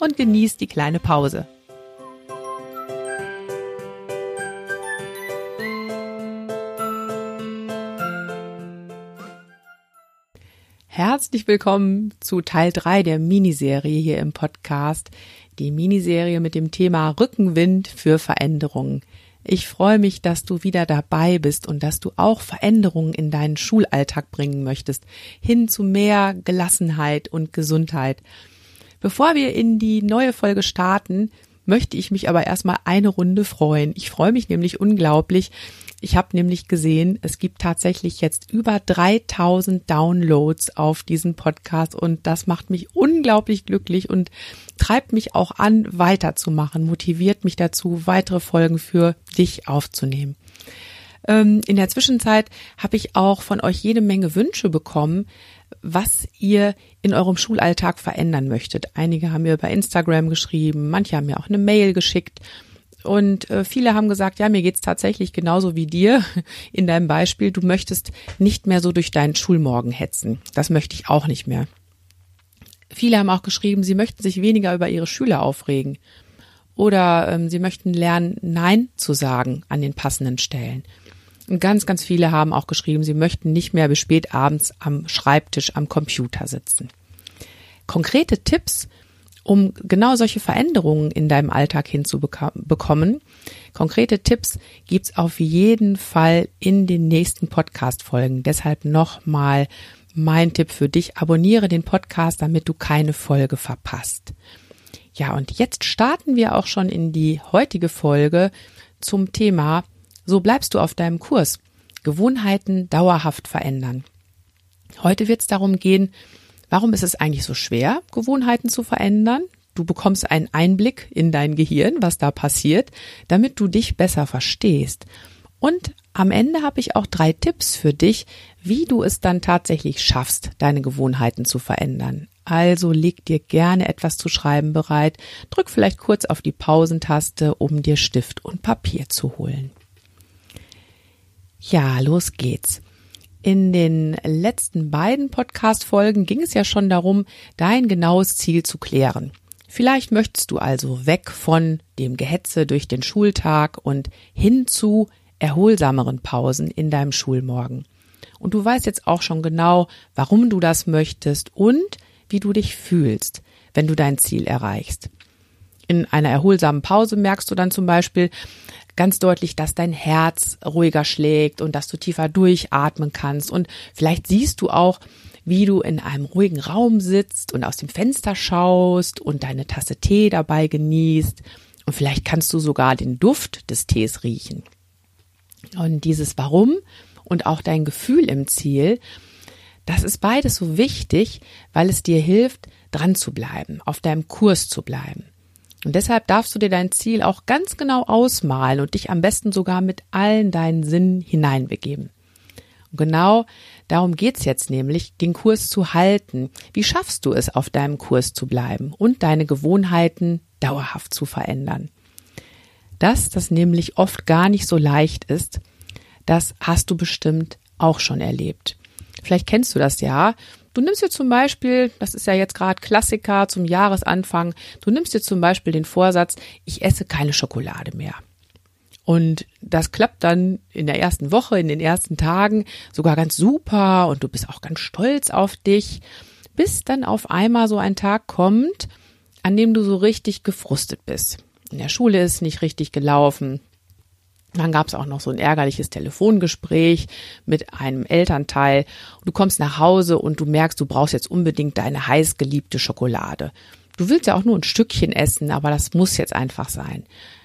und genieß die kleine Pause. Herzlich willkommen zu Teil 3 der Miniserie hier im Podcast. Die Miniserie mit dem Thema Rückenwind für Veränderungen. Ich freue mich, dass du wieder dabei bist und dass du auch Veränderungen in deinen Schulalltag bringen möchtest, hin zu mehr Gelassenheit und Gesundheit. Bevor wir in die neue Folge starten, möchte ich mich aber erstmal eine Runde freuen. Ich freue mich nämlich unglaublich. Ich habe nämlich gesehen, es gibt tatsächlich jetzt über 3000 Downloads auf diesen Podcast und das macht mich unglaublich glücklich und treibt mich auch an, weiterzumachen, motiviert mich dazu, weitere Folgen für dich aufzunehmen. Ähm, in der Zwischenzeit habe ich auch von euch jede Menge Wünsche bekommen, was ihr in eurem Schulalltag verändern möchtet. Einige haben mir bei Instagram geschrieben, manche haben mir auch eine Mail geschickt. Und äh, viele haben gesagt, ja, mir geht's tatsächlich genauso wie dir in deinem Beispiel. Du möchtest nicht mehr so durch deinen Schulmorgen hetzen. Das möchte ich auch nicht mehr. Viele haben auch geschrieben, sie möchten sich weniger über ihre Schüler aufregen. Oder ähm, sie möchten lernen, Nein zu sagen an den passenden Stellen. Und ganz, ganz viele haben auch geschrieben, sie möchten nicht mehr bis spät abends am Schreibtisch am Computer sitzen. Konkrete Tipps, um genau solche Veränderungen in deinem Alltag hinzubekommen. Konkrete Tipps gibt's auf jeden Fall in den nächsten Podcast-Folgen. Deshalb nochmal mein Tipp für dich. Abonniere den Podcast, damit du keine Folge verpasst. Ja, und jetzt starten wir auch schon in die heutige Folge zum Thema so bleibst du auf deinem Kurs. Gewohnheiten dauerhaft verändern. Heute wird es darum gehen, warum ist es eigentlich so schwer, Gewohnheiten zu verändern? Du bekommst einen Einblick in dein Gehirn, was da passiert, damit du dich besser verstehst. Und am Ende habe ich auch drei Tipps für dich, wie du es dann tatsächlich schaffst, deine Gewohnheiten zu verändern. Also leg dir gerne etwas zu schreiben bereit, drück vielleicht kurz auf die Pausentaste, um dir Stift und Papier zu holen. Ja, los geht's. In den letzten beiden Podcast-Folgen ging es ja schon darum, dein genaues Ziel zu klären. Vielleicht möchtest du also weg von dem Gehetze durch den Schultag und hin zu erholsameren Pausen in deinem Schulmorgen. Und du weißt jetzt auch schon genau, warum du das möchtest und wie du dich fühlst, wenn du dein Ziel erreichst. In einer erholsamen Pause merkst du dann zum Beispiel, ganz deutlich, dass dein Herz ruhiger schlägt und dass du tiefer durchatmen kannst. Und vielleicht siehst du auch, wie du in einem ruhigen Raum sitzt und aus dem Fenster schaust und deine Tasse Tee dabei genießt. Und vielleicht kannst du sogar den Duft des Tees riechen. Und dieses Warum und auch dein Gefühl im Ziel, das ist beides so wichtig, weil es dir hilft, dran zu bleiben, auf deinem Kurs zu bleiben. Und deshalb darfst du dir dein Ziel auch ganz genau ausmalen und dich am besten sogar mit allen deinen Sinnen hineinbegeben. Und genau darum geht's jetzt nämlich, den Kurs zu halten. Wie schaffst du es, auf deinem Kurs zu bleiben und deine Gewohnheiten dauerhaft zu verändern? Dass das nämlich oft gar nicht so leicht ist, das hast du bestimmt auch schon erlebt. Vielleicht kennst du das ja. Du nimmst dir zum Beispiel, das ist ja jetzt gerade Klassiker zum Jahresanfang, du nimmst dir zum Beispiel den Vorsatz, ich esse keine Schokolade mehr. Und das klappt dann in der ersten Woche, in den ersten Tagen sogar ganz super und du bist auch ganz stolz auf dich, bis dann auf einmal so ein Tag kommt, an dem du so richtig gefrustet bist. In der Schule ist nicht richtig gelaufen, dann gab es auch noch so ein ärgerliches Telefongespräch mit einem Elternteil. Du kommst nach Hause und du merkst, du brauchst jetzt unbedingt deine heiß geliebte Schokolade. Du willst ja auch nur ein Stückchen essen, aber das muss jetzt einfach sein.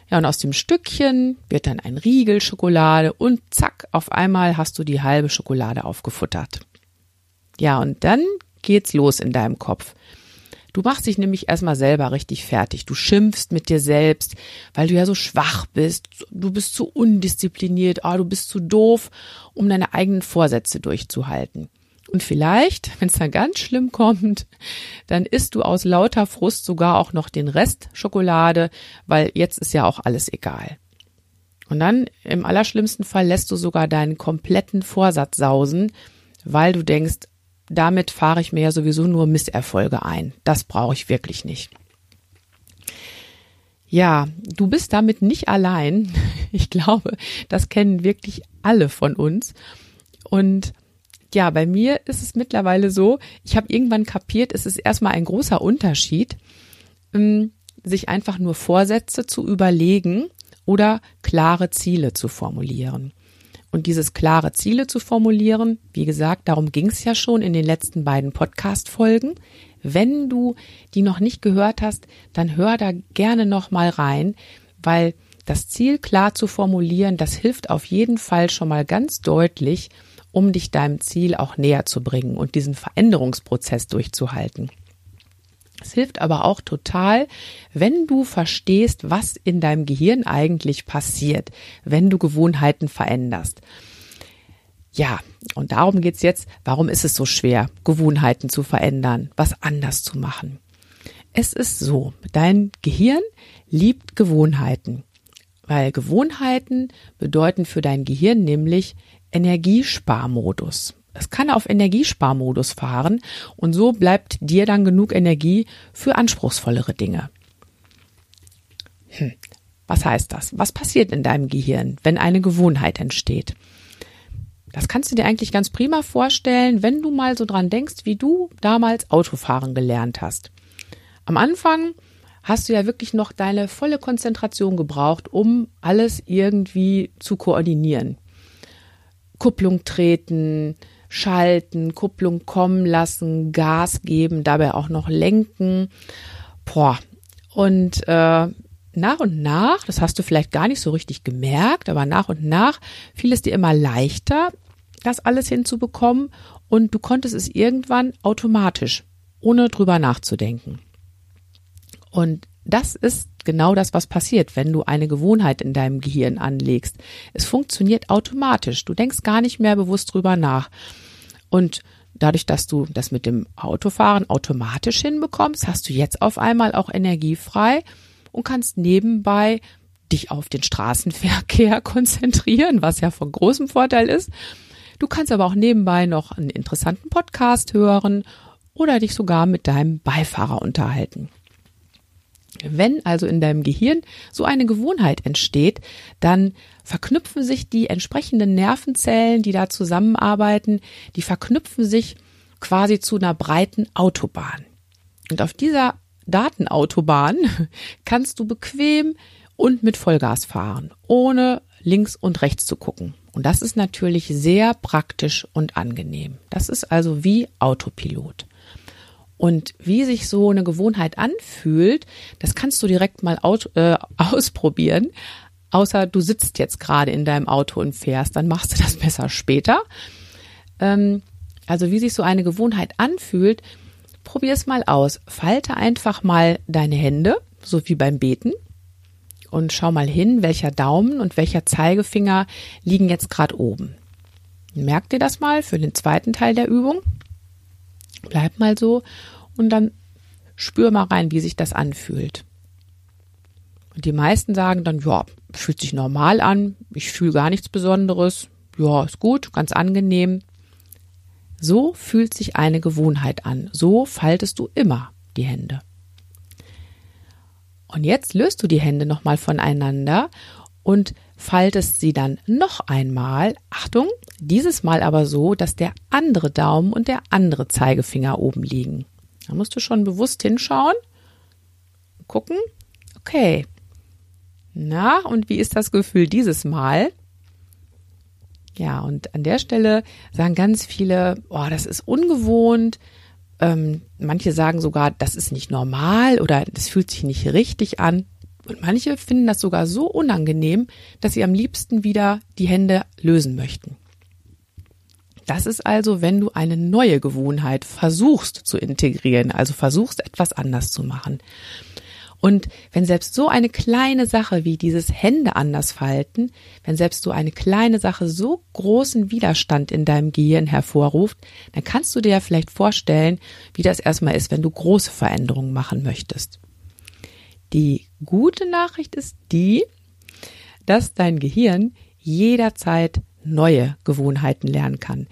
Ja, und aus dem Stückchen wird dann ein Riegel Schokolade und zack, auf einmal hast du die halbe Schokolade aufgefuttert. Ja, und dann geht's los in deinem Kopf. Du machst dich nämlich erstmal selber richtig fertig. Du schimpfst mit dir selbst, weil du ja so schwach bist. Du bist zu undiszipliniert. Ah, du bist zu doof, um deine eigenen Vorsätze durchzuhalten. Und vielleicht, wenn es dann ganz schlimm kommt, dann isst du aus lauter Frust sogar auch noch den Rest Schokolade, weil jetzt ist ja auch alles egal. Und dann im allerschlimmsten Fall lässt du sogar deinen kompletten Vorsatz sausen, weil du denkst, damit fahre ich mir ja sowieso nur Misserfolge ein. Das brauche ich wirklich nicht. Ja, du bist damit nicht allein. Ich glaube, das kennen wirklich alle von uns. Und ja, bei mir ist es mittlerweile so, ich habe irgendwann kapiert, es ist erstmal ein großer Unterschied, ähm, sich einfach nur Vorsätze zu überlegen oder klare Ziele zu formulieren. Und dieses klare Ziele zu formulieren, wie gesagt, darum ging es ja schon in den letzten beiden Podcast-Folgen. Wenn du die noch nicht gehört hast, dann hör da gerne noch mal rein, weil das Ziel klar zu formulieren, das hilft auf jeden Fall schon mal ganz deutlich, um dich deinem Ziel auch näher zu bringen und diesen Veränderungsprozess durchzuhalten. Es hilft aber auch total, wenn du verstehst, was in deinem Gehirn eigentlich passiert, wenn du Gewohnheiten veränderst. Ja, und darum geht's jetzt, warum ist es so schwer, Gewohnheiten zu verändern, was anders zu machen. Es ist so, dein Gehirn liebt Gewohnheiten, weil Gewohnheiten bedeuten für dein Gehirn nämlich, Energiesparmodus. Es kann auf Energiesparmodus fahren und so bleibt dir dann genug Energie für anspruchsvollere Dinge. Hm. Was heißt das? Was passiert in deinem Gehirn, wenn eine Gewohnheit entsteht? Das kannst du dir eigentlich ganz prima vorstellen, wenn du mal so dran denkst, wie du damals Autofahren gelernt hast. Am Anfang hast du ja wirklich noch deine volle Konzentration gebraucht, um alles irgendwie zu koordinieren. Kupplung treten, schalten, Kupplung kommen lassen, Gas geben, dabei auch noch lenken. Boah. Und äh, nach und nach, das hast du vielleicht gar nicht so richtig gemerkt, aber nach und nach fiel es dir immer leichter, das alles hinzubekommen und du konntest es irgendwann automatisch, ohne drüber nachzudenken. Und das ist genau das, was passiert, wenn du eine Gewohnheit in deinem Gehirn anlegst. Es funktioniert automatisch. Du denkst gar nicht mehr bewusst drüber nach. Und dadurch, dass du das mit dem Autofahren automatisch hinbekommst, hast du jetzt auf einmal auch Energie frei und kannst nebenbei dich auf den Straßenverkehr konzentrieren, was ja von großem Vorteil ist. Du kannst aber auch nebenbei noch einen interessanten Podcast hören oder dich sogar mit deinem Beifahrer unterhalten. Wenn also in deinem Gehirn so eine Gewohnheit entsteht, dann verknüpfen sich die entsprechenden Nervenzellen, die da zusammenarbeiten, die verknüpfen sich quasi zu einer breiten Autobahn. Und auf dieser Datenautobahn kannst du bequem und mit Vollgas fahren, ohne links und rechts zu gucken. Und das ist natürlich sehr praktisch und angenehm. Das ist also wie Autopilot. Und wie sich so eine Gewohnheit anfühlt, das kannst du direkt mal out, äh, ausprobieren. Außer du sitzt jetzt gerade in deinem Auto und fährst, dann machst du das besser später. Ähm, also wie sich so eine Gewohnheit anfühlt, probier es mal aus. Falte einfach mal deine Hände, so wie beim Beten. Und schau mal hin, welcher Daumen und welcher Zeigefinger liegen jetzt gerade oben. Merkt ihr das mal für den zweiten Teil der Übung? Bleib mal so und dann spür mal rein, wie sich das anfühlt. Und die meisten sagen dann, ja, fühlt sich normal an, ich fühle gar nichts Besonderes, ja, ist gut, ganz angenehm. So fühlt sich eine Gewohnheit an. So faltest du immer die Hände. Und jetzt löst du die Hände nochmal voneinander und faltest sie dann noch einmal, Achtung, dieses Mal aber so, dass der andere Daumen und der andere Zeigefinger oben liegen. Da musst du schon bewusst hinschauen, gucken, okay. Na, und wie ist das Gefühl dieses Mal? Ja, und an der Stelle sagen ganz viele, oh, das ist ungewohnt. Ähm, manche sagen sogar, das ist nicht normal oder das fühlt sich nicht richtig an. Und manche finden das sogar so unangenehm, dass sie am liebsten wieder die Hände lösen möchten. Das ist also, wenn du eine neue Gewohnheit versuchst zu integrieren, also versuchst etwas anders zu machen. Und wenn selbst so eine kleine Sache wie dieses Hände anders falten, wenn selbst so eine kleine Sache so großen Widerstand in deinem Gehirn hervorruft, dann kannst du dir ja vielleicht vorstellen, wie das erstmal ist, wenn du große Veränderungen machen möchtest. Die gute Nachricht ist die, dass dein Gehirn jederzeit neue Gewohnheiten lernen kann.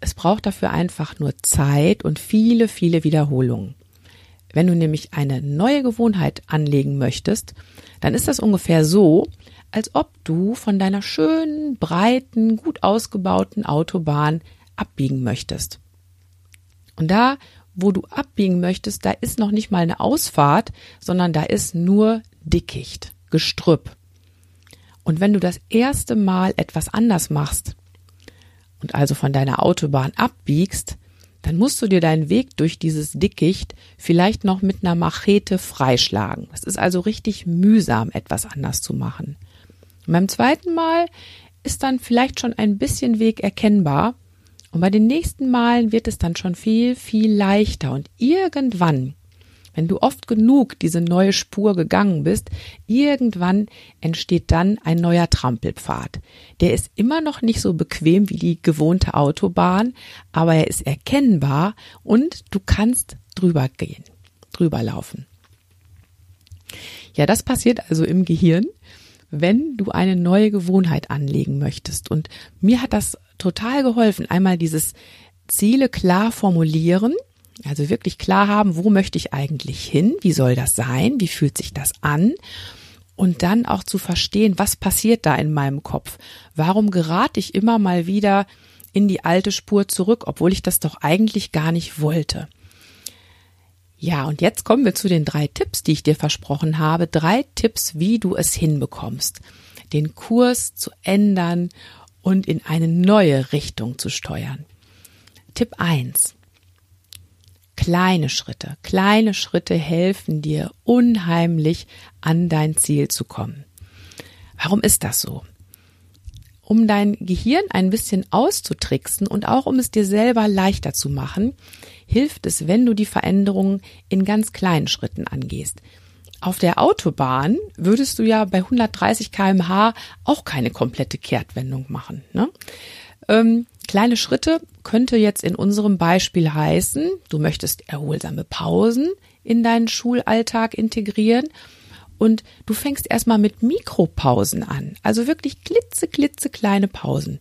Es braucht dafür einfach nur Zeit und viele, viele Wiederholungen. Wenn du nämlich eine neue Gewohnheit anlegen möchtest, dann ist das ungefähr so, als ob du von deiner schönen, breiten, gut ausgebauten Autobahn abbiegen möchtest. Und da, wo du abbiegen möchtest, da ist noch nicht mal eine Ausfahrt, sondern da ist nur Dickicht, Gestrüpp. Und wenn du das erste Mal etwas anders machst und also von deiner Autobahn abbiegst, dann musst du dir deinen Weg durch dieses Dickicht vielleicht noch mit einer Machete freischlagen. Es ist also richtig mühsam, etwas anders zu machen. Und beim zweiten Mal ist dann vielleicht schon ein bisschen Weg erkennbar. Und bei den nächsten Malen wird es dann schon viel, viel leichter. Und irgendwann wenn du oft genug diese neue Spur gegangen bist, irgendwann entsteht dann ein neuer Trampelpfad. Der ist immer noch nicht so bequem wie die gewohnte Autobahn, aber er ist erkennbar und du kannst drüber gehen, drüber laufen. Ja, das passiert also im Gehirn, wenn du eine neue Gewohnheit anlegen möchtest. Und mir hat das total geholfen, einmal dieses Ziele klar formulieren also wirklich klar haben, wo möchte ich eigentlich hin? Wie soll das sein? Wie fühlt sich das an? Und dann auch zu verstehen, was passiert da in meinem Kopf? Warum gerate ich immer mal wieder in die alte Spur zurück, obwohl ich das doch eigentlich gar nicht wollte? Ja, und jetzt kommen wir zu den drei Tipps, die ich dir versprochen habe. Drei Tipps, wie du es hinbekommst, den Kurs zu ändern und in eine neue Richtung zu steuern. Tipp eins: Kleine Schritte, kleine Schritte helfen dir unheimlich an dein Ziel zu kommen. Warum ist das so? Um dein Gehirn ein bisschen auszutricksen und auch um es dir selber leichter zu machen, hilft es, wenn du die Veränderungen in ganz kleinen Schritten angehst. Auf der Autobahn würdest du ja bei 130 kmh auch keine komplette Kehrtwendung machen. Ne? Ähm, kleine Schritte könnte jetzt in unserem Beispiel heißen, du möchtest erholsame Pausen in deinen Schulalltag integrieren und du fängst erstmal mit Mikropausen an, also wirklich klitze, klitze kleine Pausen.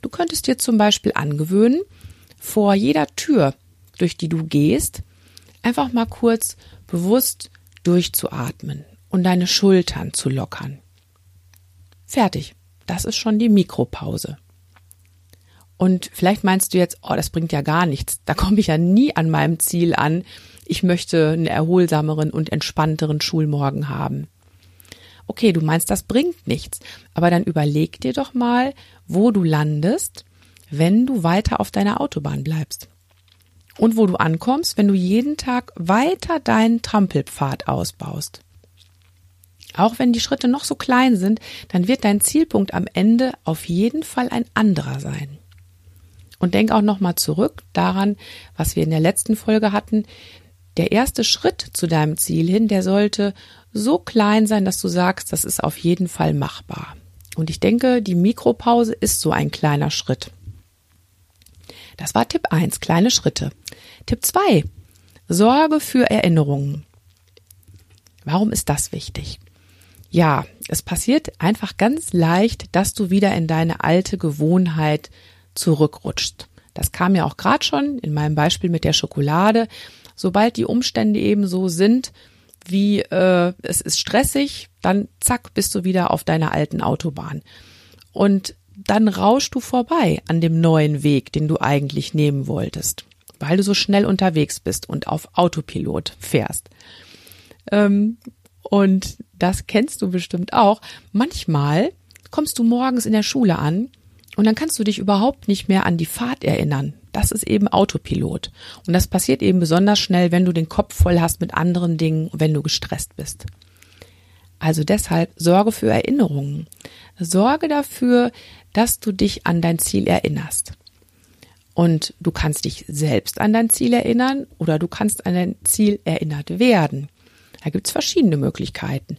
Du könntest dir zum Beispiel angewöhnen, vor jeder Tür, durch die du gehst, einfach mal kurz bewusst durchzuatmen und deine Schultern zu lockern. Fertig. Das ist schon die Mikropause. Und vielleicht meinst du jetzt, oh, das bringt ja gar nichts. Da komme ich ja nie an meinem Ziel an. Ich möchte einen erholsameren und entspannteren Schulmorgen haben. Okay, du meinst, das bringt nichts. Aber dann überleg dir doch mal, wo du landest, wenn du weiter auf deiner Autobahn bleibst. Und wo du ankommst, wenn du jeden Tag weiter deinen Trampelpfad ausbaust. Auch wenn die Schritte noch so klein sind, dann wird dein Zielpunkt am Ende auf jeden Fall ein anderer sein. Und denk auch nochmal zurück daran, was wir in der letzten Folge hatten. Der erste Schritt zu deinem Ziel hin, der sollte so klein sein, dass du sagst, das ist auf jeden Fall machbar. Und ich denke, die Mikropause ist so ein kleiner Schritt. Das war Tipp 1, kleine Schritte. Tipp 2, Sorge für Erinnerungen. Warum ist das wichtig? Ja, es passiert einfach ganz leicht, dass du wieder in deine alte Gewohnheit zurückrutscht. Das kam ja auch gerade schon in meinem Beispiel mit der Schokolade. Sobald die Umstände eben so sind, wie äh, es ist stressig, dann zack, bist du wieder auf deiner alten Autobahn. Und dann rauschst du vorbei an dem neuen Weg, den du eigentlich nehmen wolltest, weil du so schnell unterwegs bist und auf Autopilot fährst. Ähm, und das kennst du bestimmt auch. Manchmal kommst du morgens in der Schule an und dann kannst du dich überhaupt nicht mehr an die Fahrt erinnern. Das ist eben Autopilot. Und das passiert eben besonders schnell, wenn du den Kopf voll hast mit anderen Dingen, wenn du gestresst bist. Also deshalb sorge für Erinnerungen. Sorge dafür, dass du dich an dein Ziel erinnerst. Und du kannst dich selbst an dein Ziel erinnern oder du kannst an dein Ziel erinnert werden. Da gibt's verschiedene Möglichkeiten.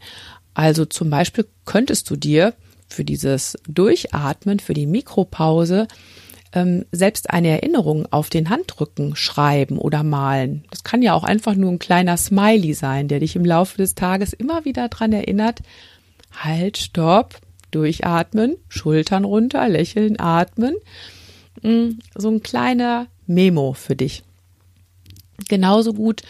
Also zum Beispiel könntest du dir für dieses Durchatmen, für die Mikropause, ähm, selbst eine Erinnerung auf den Handrücken schreiben oder malen. Das kann ja auch einfach nur ein kleiner Smiley sein, der dich im Laufe des Tages immer wieder dran erinnert, halt, stopp, durchatmen, Schultern runter, lächeln, atmen. Mm, so ein kleiner Memo für dich. Genauso gut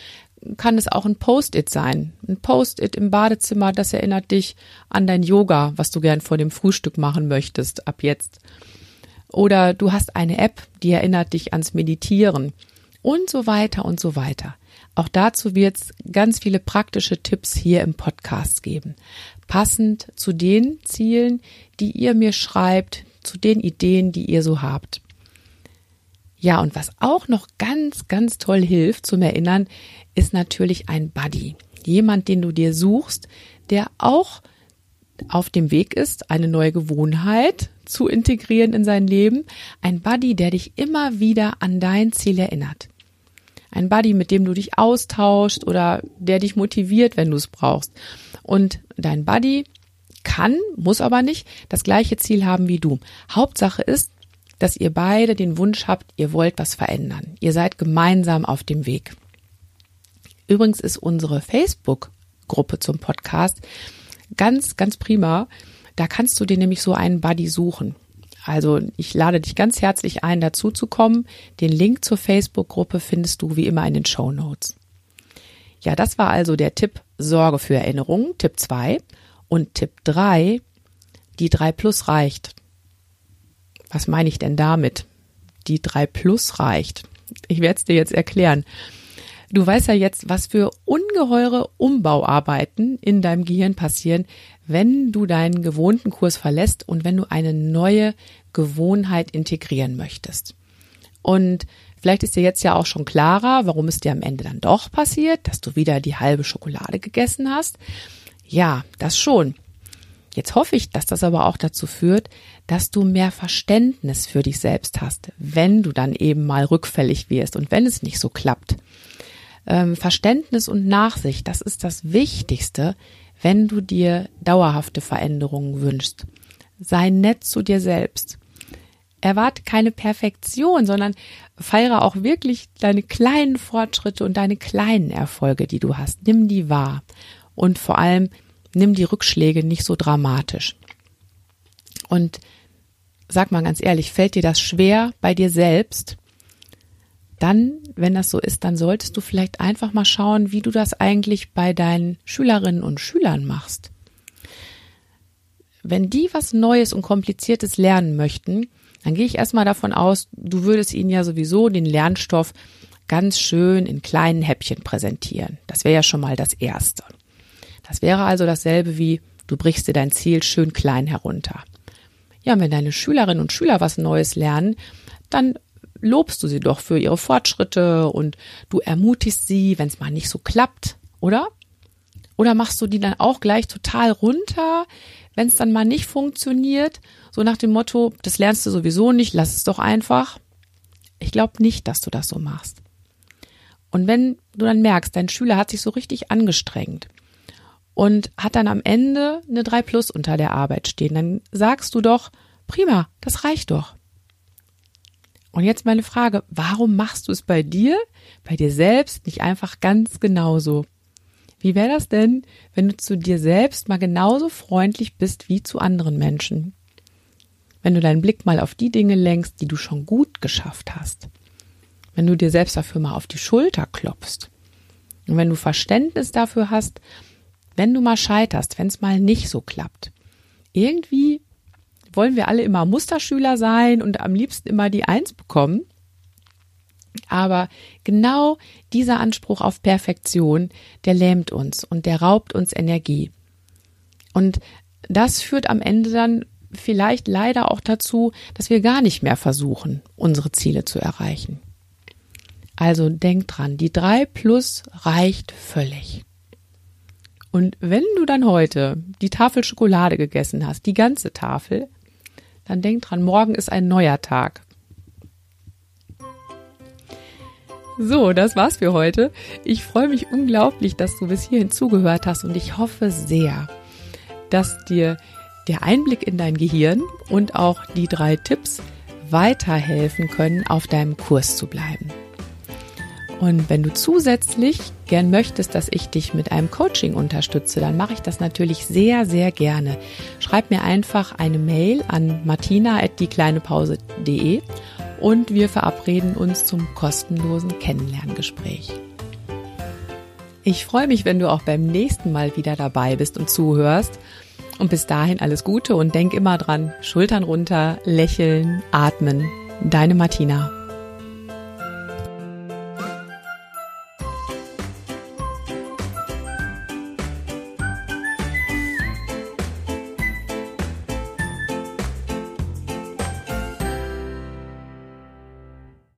kann es auch ein Post-it sein. Ein Post-it im Badezimmer, das erinnert dich an dein Yoga, was du gern vor dem Frühstück machen möchtest, ab jetzt. Oder du hast eine App, die erinnert dich ans Meditieren und so weiter und so weiter. Auch dazu wird es ganz viele praktische Tipps hier im Podcast geben. Passend zu den Zielen, die ihr mir schreibt, zu den Ideen, die ihr so habt. Ja, und was auch noch ganz, ganz toll hilft zum Erinnern, ist natürlich ein Buddy. Jemand, den du dir suchst, der auch auf dem Weg ist, eine neue Gewohnheit zu integrieren in sein Leben. Ein Buddy, der dich immer wieder an dein Ziel erinnert. Ein Buddy, mit dem du dich austauschst oder der dich motiviert, wenn du es brauchst. Und dein Buddy kann, muss aber nicht, das gleiche Ziel haben wie du. Hauptsache ist, dass ihr beide den Wunsch habt, ihr wollt was verändern. Ihr seid gemeinsam auf dem Weg. Übrigens ist unsere Facebook-Gruppe zum Podcast ganz, ganz prima. Da kannst du dir nämlich so einen Buddy suchen. Also ich lade dich ganz herzlich ein, dazu zu kommen. Den Link zur Facebook-Gruppe findest du wie immer in den Show Notes. Ja, das war also der Tipp Sorge für Erinnerungen, Tipp 2. Und Tipp 3, die 3 Plus reicht. Was meine ich denn damit? Die 3 Plus reicht. Ich werde es dir jetzt erklären. Du weißt ja jetzt, was für ungeheure Umbauarbeiten in deinem Gehirn passieren, wenn du deinen gewohnten Kurs verlässt und wenn du eine neue Gewohnheit integrieren möchtest. Und vielleicht ist dir jetzt ja auch schon klarer, warum es dir am Ende dann doch passiert, dass du wieder die halbe Schokolade gegessen hast. Ja, das schon. Jetzt hoffe ich, dass das aber auch dazu führt, dass du mehr Verständnis für dich selbst hast, wenn du dann eben mal rückfällig wirst und wenn es nicht so klappt. Ähm, Verständnis und Nachsicht, das ist das Wichtigste, wenn du dir dauerhafte Veränderungen wünschst. Sei nett zu dir selbst. Erwarte keine Perfektion, sondern feiere auch wirklich deine kleinen Fortschritte und deine kleinen Erfolge, die du hast. Nimm die wahr. Und vor allem nimm die Rückschläge nicht so dramatisch. Und sag mal ganz ehrlich, fällt dir das schwer bei dir selbst? Dann, wenn das so ist, dann solltest du vielleicht einfach mal schauen, wie du das eigentlich bei deinen Schülerinnen und Schülern machst. Wenn die was Neues und Kompliziertes lernen möchten, dann gehe ich erstmal davon aus, du würdest ihnen ja sowieso den Lernstoff ganz schön in kleinen Häppchen präsentieren. Das wäre ja schon mal das Erste. Das wäre also dasselbe wie, du brichst dir dein Ziel schön klein herunter. Ja, wenn deine Schülerinnen und Schüler was Neues lernen, dann lobst du sie doch für ihre Fortschritte und du ermutigst sie, wenn es mal nicht so klappt, oder? Oder machst du die dann auch gleich total runter, wenn es dann mal nicht funktioniert, so nach dem Motto, das lernst du sowieso nicht, lass es doch einfach. Ich glaube nicht, dass du das so machst. Und wenn du dann merkst, dein Schüler hat sich so richtig angestrengt und hat dann am Ende eine 3 Plus unter der Arbeit stehen, dann sagst du doch, prima, das reicht doch. Und jetzt meine Frage, warum machst du es bei dir, bei dir selbst nicht einfach ganz genauso? Wie wäre das denn, wenn du zu dir selbst mal genauso freundlich bist wie zu anderen Menschen? Wenn du deinen Blick mal auf die Dinge lenkst, die du schon gut geschafft hast. Wenn du dir selbst dafür mal auf die Schulter klopfst. Und wenn du Verständnis dafür hast, wenn du mal scheiterst, wenn es mal nicht so klappt. Irgendwie wollen wir alle immer Musterschüler sein und am liebsten immer die Eins bekommen. Aber genau dieser Anspruch auf Perfektion, der lähmt uns und der raubt uns Energie. Und das führt am Ende dann vielleicht leider auch dazu, dass wir gar nicht mehr versuchen, unsere Ziele zu erreichen. Also denk dran, die drei plus reicht völlig. Und wenn du dann heute die Tafel Schokolade gegessen hast, die ganze Tafel, dann denk dran, morgen ist ein neuer Tag. So, das war's für heute. Ich freue mich unglaublich, dass du bis hierhin zugehört hast und ich hoffe sehr, dass dir der Einblick in dein Gehirn und auch die drei Tipps weiterhelfen können, auf deinem Kurs zu bleiben. Und wenn du zusätzlich gern möchtest, dass ich dich mit einem Coaching unterstütze, dann mache ich das natürlich sehr, sehr gerne. Schreib mir einfach eine Mail an martina.diekleinepause.de und wir verabreden uns zum kostenlosen Kennenlerngespräch. Ich freue mich, wenn du auch beim nächsten Mal wieder dabei bist und zuhörst. Und bis dahin alles Gute und denk immer dran, Schultern runter, lächeln, atmen. Deine Martina.